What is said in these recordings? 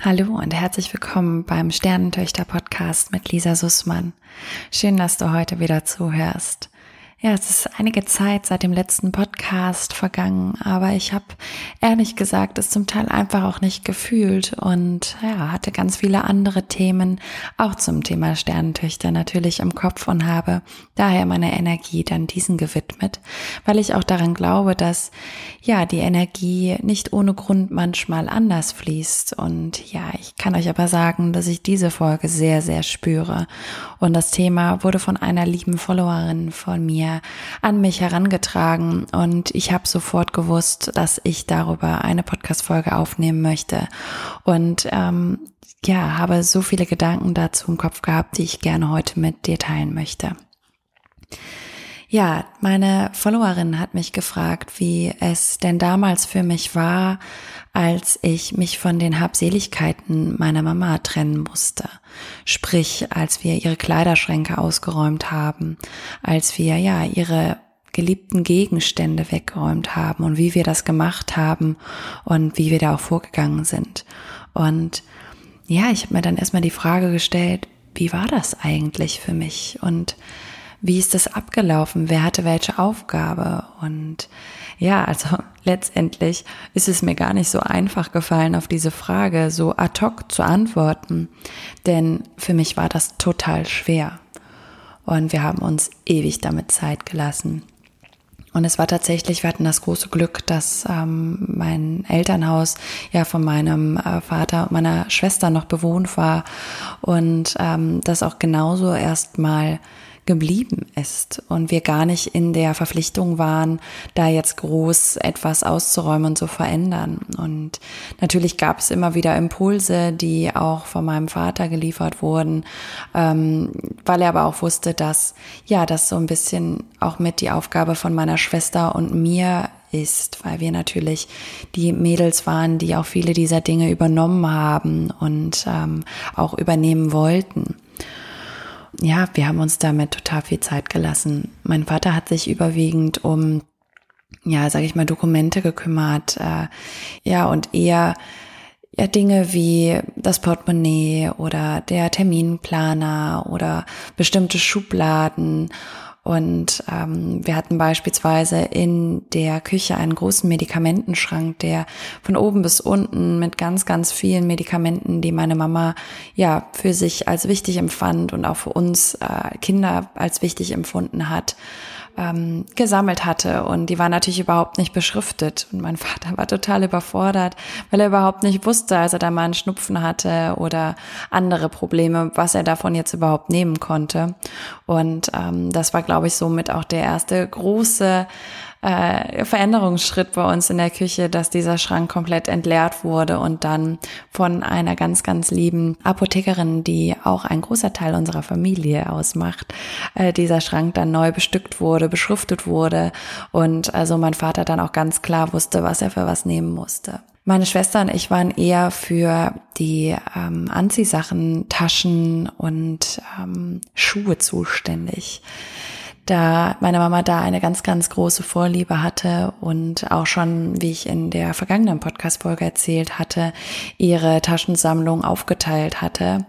Hallo und herzlich willkommen beim Sternentöchter Podcast mit Lisa Sussmann. Schön, dass du heute wieder zuhörst. Ja, es ist einige Zeit seit dem letzten Podcast vergangen, aber ich habe ehrlich gesagt es zum Teil einfach auch nicht gefühlt und ja, hatte ganz viele andere Themen auch zum Thema Sternentöchter natürlich im Kopf und habe daher meine Energie dann diesen gewidmet, weil ich auch daran glaube, dass ja, die Energie nicht ohne Grund manchmal anders fließt. Und ja, ich kann euch aber sagen, dass ich diese Folge sehr sehr spüre. Und das Thema wurde von einer lieben Followerin von mir an mich herangetragen und ich habe sofort gewusst, dass ich darüber eine Podcast-Folge aufnehmen möchte und ähm, ja, habe so viele Gedanken dazu im Kopf gehabt, die ich gerne heute mit dir teilen möchte. Ja, meine Followerin hat mich gefragt, wie es denn damals für mich war, als ich mich von den Habseligkeiten meiner Mama trennen musste. Sprich, als wir ihre Kleiderschränke ausgeräumt haben, als wir ja ihre geliebten Gegenstände weggeräumt haben und wie wir das gemacht haben und wie wir da auch vorgegangen sind. Und ja, ich habe mir dann erstmal die Frage gestellt, wie war das eigentlich für mich? Und wie ist das abgelaufen? Wer hatte welche Aufgabe? Und ja, also letztendlich ist es mir gar nicht so einfach gefallen, auf diese Frage so ad hoc zu antworten, denn für mich war das total schwer. Und wir haben uns ewig damit Zeit gelassen. Und es war tatsächlich, wir hatten das große Glück, dass ähm, mein Elternhaus ja von meinem äh, Vater und meiner Schwester noch bewohnt war und ähm, das auch genauso erstmal geblieben ist und wir gar nicht in der Verpflichtung waren, da jetzt groß etwas auszuräumen und zu verändern. Und natürlich gab es immer wieder Impulse, die auch von meinem Vater geliefert wurden, ähm, weil er aber auch wusste, dass ja, das so ein bisschen auch mit die Aufgabe von meiner Schwester und mir ist, weil wir natürlich die Mädels waren, die auch viele dieser Dinge übernommen haben und ähm, auch übernehmen wollten ja, wir haben uns damit total viel Zeit gelassen. Mein Vater hat sich überwiegend um, ja, sage ich mal, Dokumente gekümmert, äh, ja, und eher ja, Dinge wie das Portemonnaie oder der Terminplaner oder bestimmte Schubladen und ähm, wir hatten beispielsweise in der Küche einen großen Medikamentenschrank, der von oben bis unten mit ganz, ganz vielen Medikamenten, die meine Mama ja für sich als wichtig empfand und auch für uns äh, Kinder als wichtig empfunden hat, ähm, gesammelt hatte. Und die war natürlich überhaupt nicht beschriftet. Und mein Vater war total überfordert, weil er überhaupt nicht wusste, als er da mal einen Schnupfen hatte oder andere Probleme, was er davon jetzt überhaupt nehmen konnte. Und ähm, das war, glaube ich, somit auch der erste große äh, Veränderungsschritt bei uns in der Küche, dass dieser Schrank komplett entleert wurde und dann von einer ganz, ganz lieben Apothekerin, die auch ein großer Teil unserer Familie ausmacht, äh, dieser Schrank dann neu bestückt wurde, beschriftet wurde und also mein Vater dann auch ganz klar wusste, was er für was nehmen musste. Meine Schwester und ich waren eher für die ähm, Anziehsachen, Taschen und ähm, Schuhe zuständig da meine Mama da eine ganz, ganz große Vorliebe hatte und auch schon, wie ich in der vergangenen Podcast-Folge erzählt hatte, ihre Taschensammlung aufgeteilt hatte.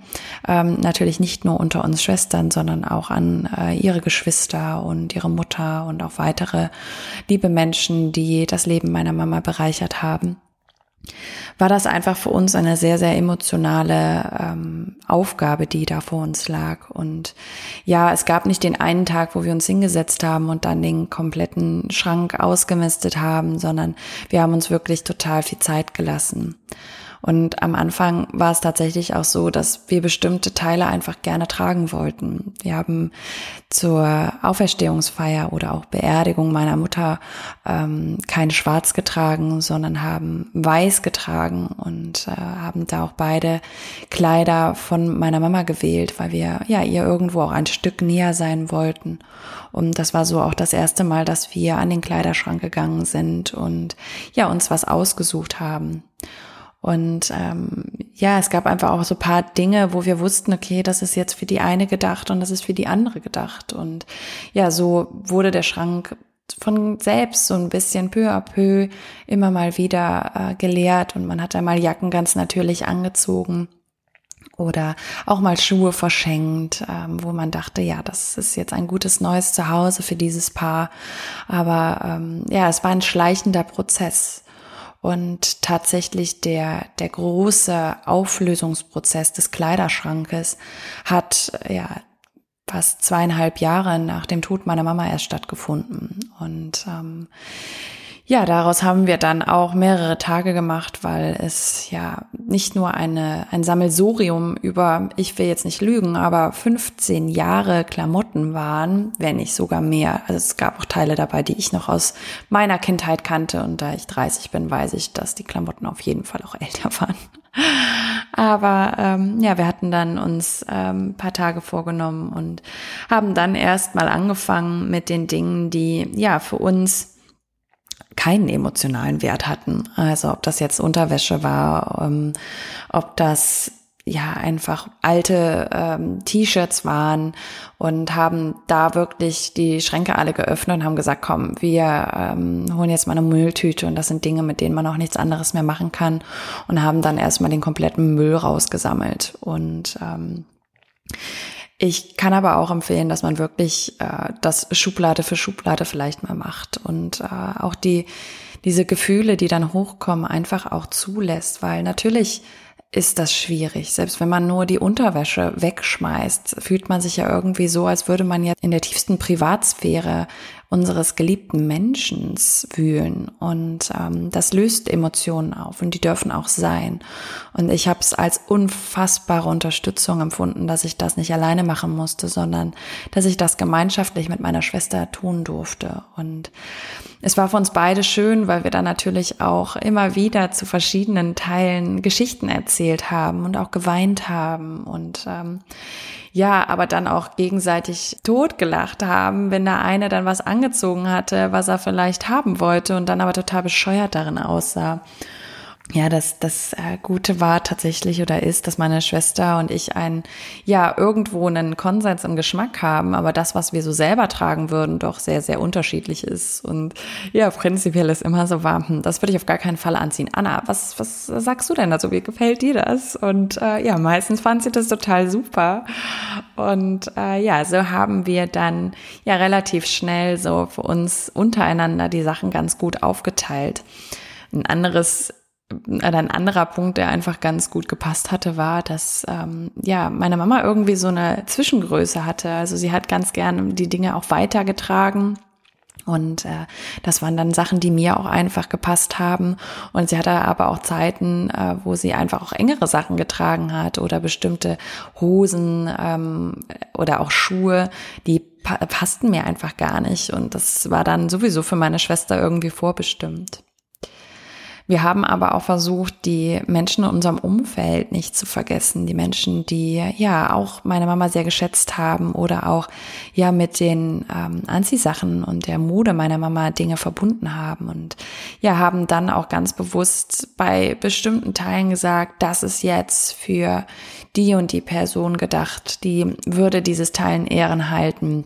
Ähm, natürlich nicht nur unter uns Schwestern, sondern auch an äh, ihre Geschwister und ihre Mutter und auch weitere liebe Menschen, die das Leben meiner Mama bereichert haben war das einfach für uns eine sehr, sehr emotionale ähm, Aufgabe, die da vor uns lag. Und ja, es gab nicht den einen Tag, wo wir uns hingesetzt haben und dann den kompletten Schrank ausgemistet haben, sondern wir haben uns wirklich total viel Zeit gelassen. Und am Anfang war es tatsächlich auch so, dass wir bestimmte Teile einfach gerne tragen wollten. Wir haben zur Auferstehungsfeier oder auch Beerdigung meiner Mutter ähm, kein Schwarz getragen, sondern haben Weiß getragen und äh, haben da auch beide Kleider von meiner Mama gewählt, weil wir ja ihr irgendwo auch ein Stück näher sein wollten. Und das war so auch das erste Mal, dass wir an den Kleiderschrank gegangen sind und ja uns was ausgesucht haben. Und ähm, ja, es gab einfach auch so paar Dinge, wo wir wussten, okay, das ist jetzt für die eine gedacht und das ist für die andere gedacht. Und ja, so wurde der Schrank von selbst so ein bisschen peu à peu immer mal wieder äh, gelehrt und man hat einmal Jacken ganz natürlich angezogen oder auch mal Schuhe verschenkt, ähm, wo man dachte, ja, das ist jetzt ein gutes neues Zuhause für dieses Paar. Aber ähm, ja, es war ein schleichender Prozess. Und tatsächlich der, der große Auflösungsprozess des Kleiderschrankes hat ja fast zweieinhalb Jahre nach dem Tod meiner Mama erst stattgefunden. Und ähm, ja, daraus haben wir dann auch mehrere Tage gemacht, weil es ja nicht nur eine, ein Sammelsurium über, ich will jetzt nicht lügen, aber 15 Jahre Klamotten waren, wenn nicht sogar mehr. Also es gab auch Teile dabei, die ich noch aus meiner Kindheit kannte. Und da ich 30 bin, weiß ich, dass die Klamotten auf jeden Fall auch älter waren. Aber ähm, ja, wir hatten dann uns ähm, paar Tage vorgenommen und haben dann erst mal angefangen mit den Dingen, die ja für uns keinen emotionalen Wert hatten. Also ob das jetzt Unterwäsche war, ähm, ob das ja einfach alte ähm, T-Shirts waren und haben da wirklich die Schränke alle geöffnet und haben gesagt, komm, wir ähm, holen jetzt mal eine Mülltüte und das sind Dinge, mit denen man auch nichts anderes mehr machen kann und haben dann erstmal den kompletten Müll rausgesammelt und ähm, ich kann aber auch empfehlen, dass man wirklich äh, das Schublade für Schublade vielleicht mal macht und äh, auch die diese Gefühle, die dann hochkommen, einfach auch zulässt, weil natürlich ist das schwierig. Selbst wenn man nur die Unterwäsche wegschmeißt, fühlt man sich ja irgendwie so, als würde man ja in der tiefsten Privatsphäre unseres geliebten Menschen wühlen. Und ähm, das löst Emotionen auf und die dürfen auch sein. Und ich habe es als unfassbare Unterstützung empfunden, dass ich das nicht alleine machen musste, sondern dass ich das gemeinschaftlich mit meiner Schwester tun durfte. Und es war für uns beide schön, weil wir dann natürlich auch immer wieder zu verschiedenen Teilen Geschichten erzählt haben und auch geweint haben und ähm, ja, aber dann auch gegenseitig totgelacht haben, wenn der eine dann was angezogen hatte, was er vielleicht haben wollte und dann aber total bescheuert darin aussah ja, das, das äh, Gute war tatsächlich oder ist, dass meine Schwester und ich ein, ja, irgendwo einen Konsens im Geschmack haben, aber das, was wir so selber tragen würden, doch sehr, sehr unterschiedlich ist. Und ja, prinzipiell ist immer so warm, hm, das würde ich auf gar keinen Fall anziehen. Anna, was, was sagst du denn dazu? Wie gefällt dir das? Und äh, ja, meistens fand sie das total super. Und äh, ja, so haben wir dann ja relativ schnell so für uns untereinander die Sachen ganz gut aufgeteilt. Ein anderes ein anderer Punkt, der einfach ganz gut gepasst hatte, war, dass ähm, ja meine Mama irgendwie so eine Zwischengröße hatte. Also sie hat ganz gerne die Dinge auch weitergetragen. Und äh, das waren dann Sachen, die mir auch einfach gepasst haben. Und sie hatte aber auch Zeiten, äh, wo sie einfach auch engere Sachen getragen hat oder bestimmte Hosen ähm, oder auch Schuhe, die pa passten mir einfach gar nicht. Und das war dann sowieso für meine Schwester irgendwie vorbestimmt. Wir haben aber auch versucht, die Menschen in unserem Umfeld nicht zu vergessen. Die Menschen, die ja auch meine Mama sehr geschätzt haben oder auch ja mit den ähm, Anziehsachen und der Mode meiner Mama Dinge verbunden haben und ja, haben dann auch ganz bewusst bei bestimmten Teilen gesagt, das ist jetzt für die und die Person gedacht, die würde dieses Teilen Ehren halten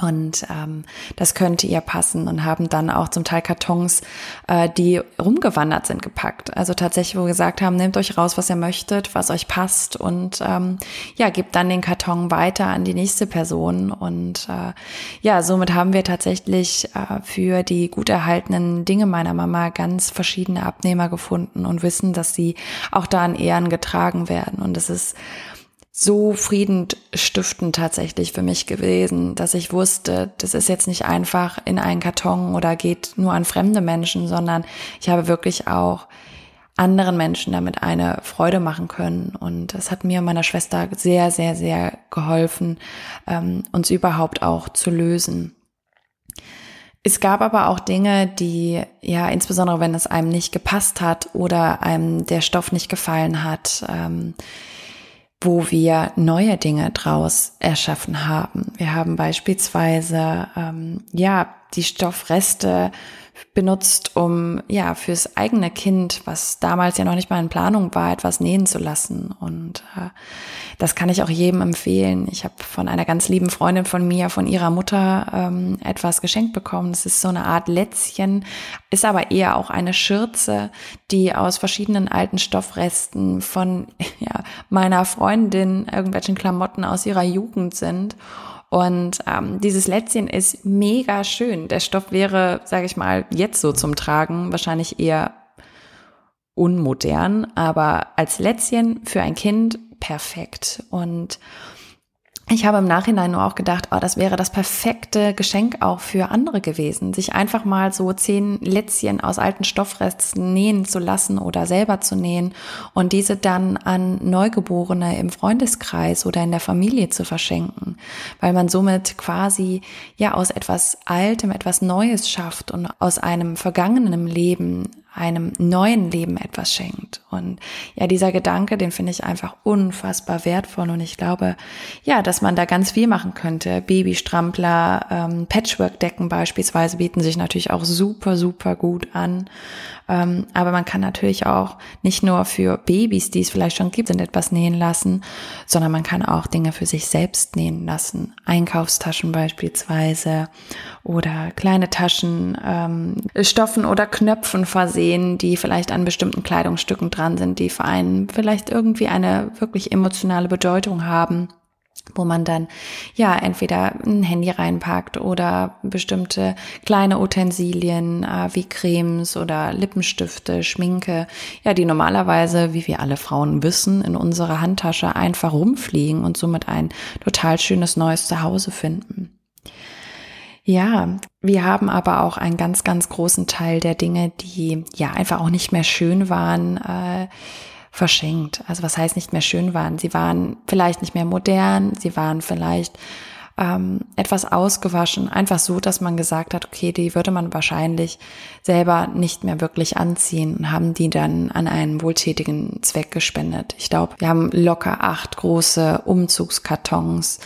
und ähm, das könnte ihr passen und haben dann auch zum Teil Kartons, äh, die rumgewandert sind, gepackt. Also tatsächlich, wo wir gesagt haben, nehmt euch raus, was ihr möchtet, was euch passt und ähm, ja, gebt dann den Karton weiter an die nächste Person. Und äh, ja, somit haben wir tatsächlich äh, für die gut erhaltenen Dinge meiner Mama ganz verschiedene Abnehmer gefunden und wissen, dass sie auch da in Ehren getragen werden. Und es ist so friedenstiftend tatsächlich für mich gewesen, dass ich wusste, das ist jetzt nicht einfach in einen Karton oder geht nur an fremde Menschen, sondern ich habe wirklich auch anderen Menschen damit eine Freude machen können. Und das hat mir und meiner Schwester sehr, sehr, sehr geholfen, ähm, uns überhaupt auch zu lösen. Es gab aber auch Dinge, die, ja, insbesondere wenn es einem nicht gepasst hat oder einem der Stoff nicht gefallen hat, ähm, wo wir neue Dinge draus erschaffen haben. Wir haben beispielsweise ähm, ja die Stoffreste benutzt, um ja fürs eigene Kind, was damals ja noch nicht mal in Planung war, etwas nähen zu lassen. Und äh, das kann ich auch jedem empfehlen. Ich habe von einer ganz lieben Freundin von mir, von ihrer Mutter, ähm, etwas geschenkt bekommen. Das ist so eine Art Lätzchen, ist aber eher auch eine Schürze, die aus verschiedenen alten Stoffresten von ja, meiner Freundin irgendwelchen Klamotten aus ihrer Jugend sind. Und ähm, dieses Lätzchen ist mega schön. Der Stoff wäre, sage ich mal, jetzt so zum Tragen wahrscheinlich eher unmodern, aber als Lätzchen für ein Kind perfekt. Und ich habe im Nachhinein nur auch gedacht, oh, das wäre das perfekte Geschenk auch für andere gewesen, sich einfach mal so zehn Lätzchen aus alten Stoffresten nähen zu lassen oder selber zu nähen und diese dann an Neugeborene im Freundeskreis oder in der Familie zu verschenken, weil man somit quasi ja aus etwas Altem etwas Neues schafft und aus einem vergangenen Leben einem neuen Leben etwas schenkt. Und ja, dieser Gedanke, den finde ich einfach unfassbar wertvoll. Und ich glaube, ja, dass man da ganz viel machen könnte. Babystrampler, ähm, Patchwork-Decken beispielsweise bieten sich natürlich auch super, super gut an. Ähm, aber man kann natürlich auch nicht nur für Babys, die es vielleicht schon gibt, sind etwas nähen lassen, sondern man kann auch Dinge für sich selbst nähen lassen. Einkaufstaschen beispielsweise oder kleine Taschen, ähm, Stoffen oder Knöpfen versehen, die vielleicht an bestimmten Kleidungsstücken dran sind, die für einen vielleicht irgendwie eine wirklich emotionale Bedeutung haben wo man dann ja entweder ein Handy reinpackt oder bestimmte kleine Utensilien äh, wie Cremes oder Lippenstifte, Schminke, ja, die normalerweise, wie wir alle Frauen wissen, in unserer Handtasche einfach rumfliegen und somit ein total schönes neues Zuhause finden. Ja, wir haben aber auch einen ganz, ganz großen Teil der Dinge, die ja einfach auch nicht mehr schön waren, äh, verschenkt. Also was heißt nicht mehr schön waren? Sie waren vielleicht nicht mehr modern, sie waren vielleicht ähm, etwas ausgewaschen, einfach so, dass man gesagt hat, okay, die würde man wahrscheinlich selber nicht mehr wirklich anziehen und haben die dann an einen wohltätigen Zweck gespendet. Ich glaube, wir haben locker acht große Umzugskartons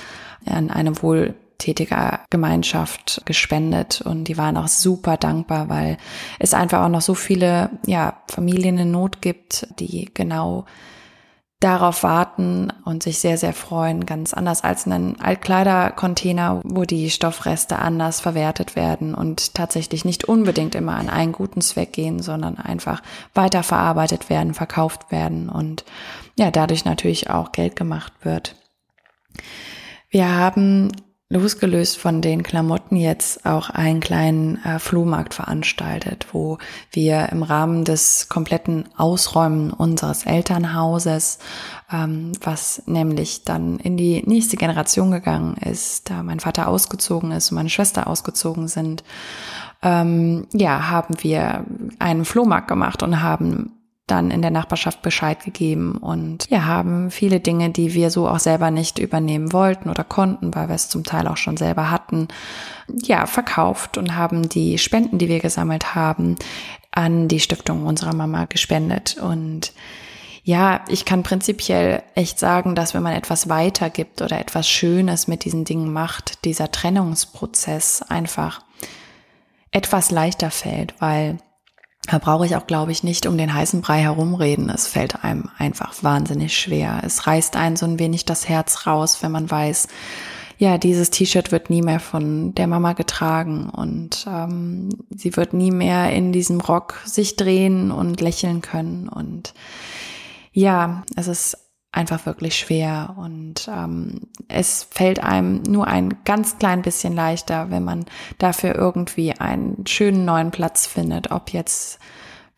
an eine wohl tätiger Gemeinschaft gespendet und die waren auch super dankbar, weil es einfach auch noch so viele ja, Familien in Not gibt, die genau darauf warten und sich sehr, sehr freuen, ganz anders als einen Altkleidercontainer, wo die Stoffreste anders verwertet werden und tatsächlich nicht unbedingt immer an einen guten Zweck gehen, sondern einfach weiterverarbeitet werden, verkauft werden und ja, dadurch natürlich auch Geld gemacht wird. Wir haben losgelöst von den Klamotten jetzt auch einen kleinen äh, Flohmarkt veranstaltet, wo wir im Rahmen des kompletten Ausräumen unseres Elternhauses, ähm, was nämlich dann in die nächste Generation gegangen ist, da mein Vater ausgezogen ist und meine Schwester ausgezogen sind, ähm, ja, haben wir einen Flohmarkt gemacht und haben dann in der Nachbarschaft Bescheid gegeben. Und ja, haben viele Dinge, die wir so auch selber nicht übernehmen wollten oder konnten, weil wir es zum Teil auch schon selber hatten, ja, verkauft und haben die Spenden, die wir gesammelt haben, an die Stiftung unserer Mama gespendet. Und ja, ich kann prinzipiell echt sagen, dass wenn man etwas weitergibt oder etwas Schönes mit diesen Dingen macht, dieser Trennungsprozess einfach etwas leichter fällt, weil da brauche ich auch, glaube ich, nicht um den heißen Brei herumreden. Es fällt einem einfach wahnsinnig schwer. Es reißt einen so ein wenig das Herz raus, wenn man weiß, ja, dieses T-Shirt wird nie mehr von der Mama getragen und ähm, sie wird nie mehr in diesem Rock sich drehen und lächeln können. Und ja, es ist einfach wirklich schwer und ähm, es fällt einem nur ein ganz klein bisschen leichter, wenn man dafür irgendwie einen schönen neuen Platz findet, ob jetzt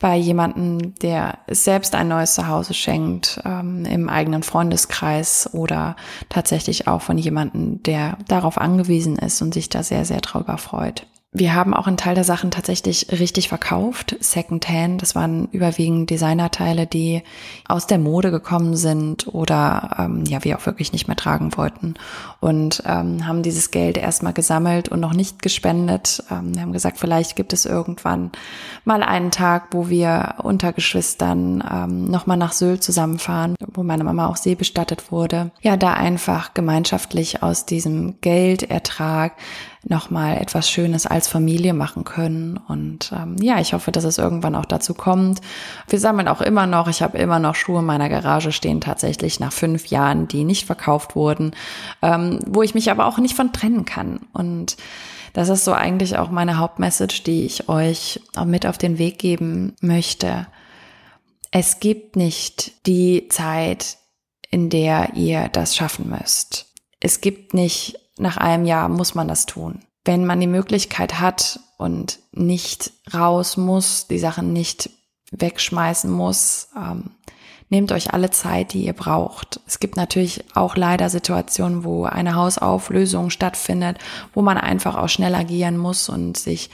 bei jemanden, der selbst ein neues Zuhause schenkt, ähm, im eigenen Freundeskreis oder tatsächlich auch von jemanden, der darauf angewiesen ist und sich da sehr, sehr drüber freut. Wir haben auch einen Teil der Sachen tatsächlich richtig verkauft, Secondhand. Das waren überwiegend Designerteile, die aus der Mode gekommen sind oder ähm, ja, wir auch wirklich nicht mehr tragen wollten. Und ähm, haben dieses Geld erstmal gesammelt und noch nicht gespendet. Ähm, wir haben gesagt, vielleicht gibt es irgendwann mal einen Tag, wo wir unter Geschwistern ähm, nochmal nach Sylt zusammenfahren, wo meine Mama auch seebestattet wurde. Ja, da einfach gemeinschaftlich aus diesem Geldertrag nochmal etwas Schönes als Familie machen können. Und ähm, ja, ich hoffe, dass es irgendwann auch dazu kommt. Wir sammeln auch immer noch, ich habe immer noch Schuhe in meiner Garage stehen, tatsächlich nach fünf Jahren, die nicht verkauft wurden, ähm, wo ich mich aber auch nicht von trennen kann. Und das ist so eigentlich auch meine Hauptmessage, die ich euch mit auf den Weg geben möchte. Es gibt nicht die Zeit, in der ihr das schaffen müsst. Es gibt nicht nach einem Jahr muss man das tun. Wenn man die Möglichkeit hat und nicht raus muss, die Sachen nicht wegschmeißen muss, ähm, nehmt euch alle Zeit, die ihr braucht. Es gibt natürlich auch leider Situationen, wo eine Hausauflösung stattfindet, wo man einfach auch schnell agieren muss und sich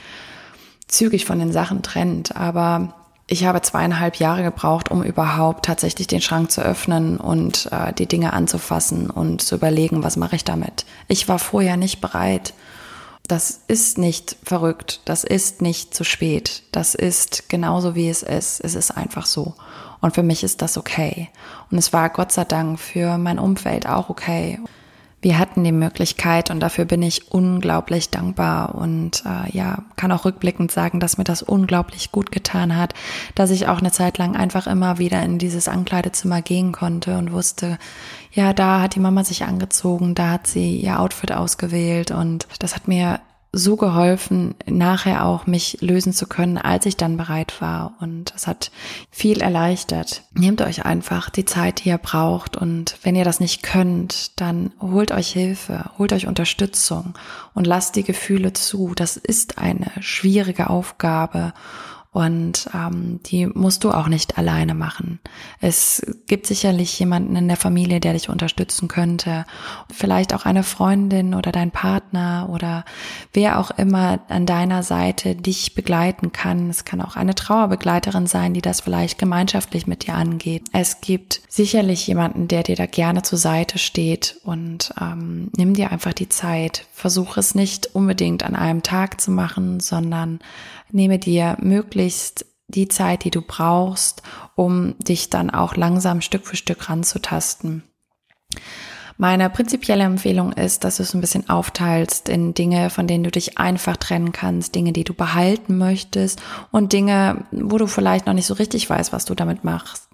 zügig von den Sachen trennt. Aber ich habe zweieinhalb Jahre gebraucht, um überhaupt tatsächlich den Schrank zu öffnen und äh, die Dinge anzufassen und zu überlegen, was mache ich damit. Ich war vorher nicht bereit. Das ist nicht verrückt, das ist nicht zu spät, das ist genauso wie es ist, es ist einfach so. Und für mich ist das okay. Und es war Gott sei Dank für mein Umfeld auch okay wir hatten die Möglichkeit und dafür bin ich unglaublich dankbar und äh, ja, kann auch rückblickend sagen, dass mir das unglaublich gut getan hat, dass ich auch eine Zeit lang einfach immer wieder in dieses Ankleidezimmer gehen konnte und wusste, ja, da hat die Mama sich angezogen, da hat sie ihr Outfit ausgewählt und das hat mir so geholfen, nachher auch mich lösen zu können, als ich dann bereit war. Und es hat viel erleichtert. Nehmt euch einfach die Zeit, die ihr braucht. Und wenn ihr das nicht könnt, dann holt euch Hilfe, holt euch Unterstützung und lasst die Gefühle zu. Das ist eine schwierige Aufgabe. Und ähm, die musst du auch nicht alleine machen. Es gibt sicherlich jemanden in der Familie, der dich unterstützen könnte. Vielleicht auch eine Freundin oder dein Partner oder wer auch immer an deiner Seite dich begleiten kann. Es kann auch eine Trauerbegleiterin sein, die das vielleicht gemeinschaftlich mit dir angeht. Es gibt sicherlich jemanden, der dir da gerne zur Seite steht und ähm, nimm dir einfach die Zeit. Versuch es nicht unbedingt an einem Tag zu machen, sondern nehme dir möglichst die Zeit, die du brauchst, um dich dann auch langsam Stück für Stück ranzutasten. Meine prinzipielle Empfehlung ist, dass du es ein bisschen aufteilst in Dinge, von denen du dich einfach trennen kannst, Dinge, die du behalten möchtest und Dinge, wo du vielleicht noch nicht so richtig weißt, was du damit machst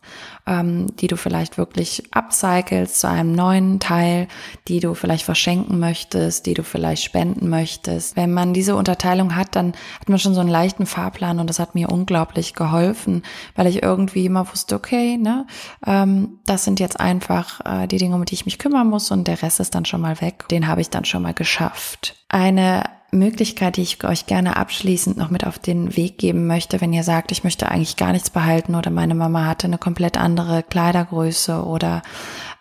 ähm, die du vielleicht wirklich upcycles zu einem neuen Teil, die du vielleicht verschenken möchtest, die du vielleicht spenden möchtest. Wenn man diese Unterteilung hat, dann hat man schon so einen leichten Fahrplan und das hat mir unglaublich geholfen, weil ich irgendwie immer wusste, okay, ne, ähm, das sind jetzt einfach äh, die Dinge, um die ich mich kümmern muss und der Rest ist dann schon mal weg. Den habe ich dann schon mal geschafft. Eine Möglichkeit, die ich euch gerne abschließend noch mit auf den Weg geben möchte, wenn ihr sagt, ich möchte eigentlich gar nichts behalten oder meine Mama hatte eine komplett andere Kleidergröße oder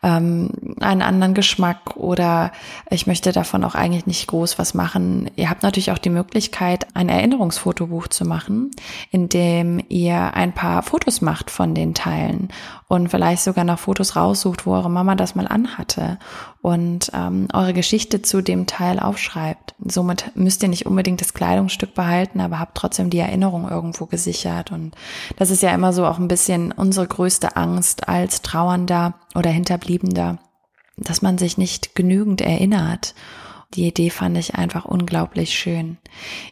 ähm, einen anderen Geschmack oder ich möchte davon auch eigentlich nicht groß was machen. Ihr habt natürlich auch die Möglichkeit, ein Erinnerungsfotobuch zu machen, in dem ihr ein paar Fotos macht von den Teilen und vielleicht sogar noch Fotos raussucht, wo eure Mama das mal anhatte und ähm, eure Geschichte zu dem Teil aufschreibt. Somit müsst ihr nicht unbedingt das Kleidungsstück behalten, aber habt trotzdem die Erinnerung irgendwo gesichert. Und das ist ja immer so auch ein bisschen unsere größte Angst als Trauernder oder Hinterbliebender, dass man sich nicht genügend erinnert die Idee fand ich einfach unglaublich schön.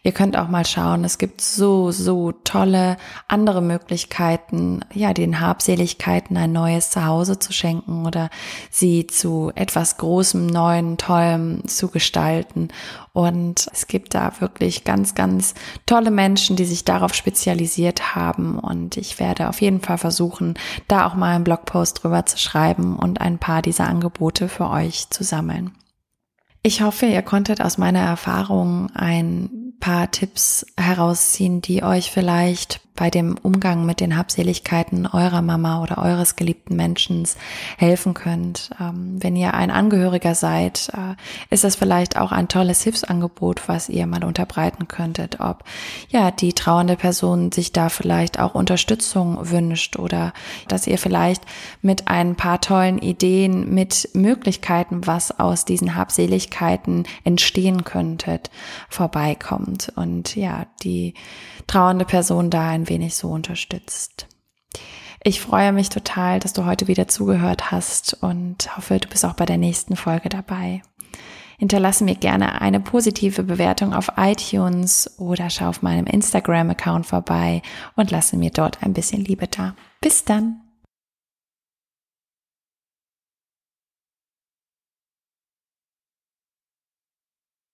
Ihr könnt auch mal schauen, es gibt so, so tolle andere Möglichkeiten, ja, den Habseligkeiten ein neues Zuhause zu schenken oder sie zu etwas Großem, Neuen, Tollem zu gestalten. Und es gibt da wirklich ganz, ganz tolle Menschen, die sich darauf spezialisiert haben. Und ich werde auf jeden Fall versuchen, da auch mal einen Blogpost drüber zu schreiben und ein paar dieser Angebote für euch zu sammeln. Ich hoffe, ihr konntet aus meiner Erfahrung ein paar Tipps herausziehen, die euch vielleicht bei dem Umgang mit den Habseligkeiten eurer Mama oder eures geliebten Menschen helfen könnt. Ähm, wenn ihr ein Angehöriger seid, äh, ist das vielleicht auch ein tolles Hilfsangebot, was ihr mal unterbreiten könntet, ob ja die trauernde Person sich da vielleicht auch Unterstützung wünscht oder dass ihr vielleicht mit ein paar tollen Ideen, mit Möglichkeiten, was aus diesen Habseligkeiten entstehen könntet, vorbeikommt und ja, die trauernde Person da ein wenig so unterstützt. Ich freue mich total, dass du heute wieder zugehört hast und hoffe, du bist auch bei der nächsten Folge dabei. Hinterlasse mir gerne eine positive Bewertung auf iTunes oder schau auf meinem Instagram-Account vorbei und lasse mir dort ein bisschen Liebe da. Bis dann!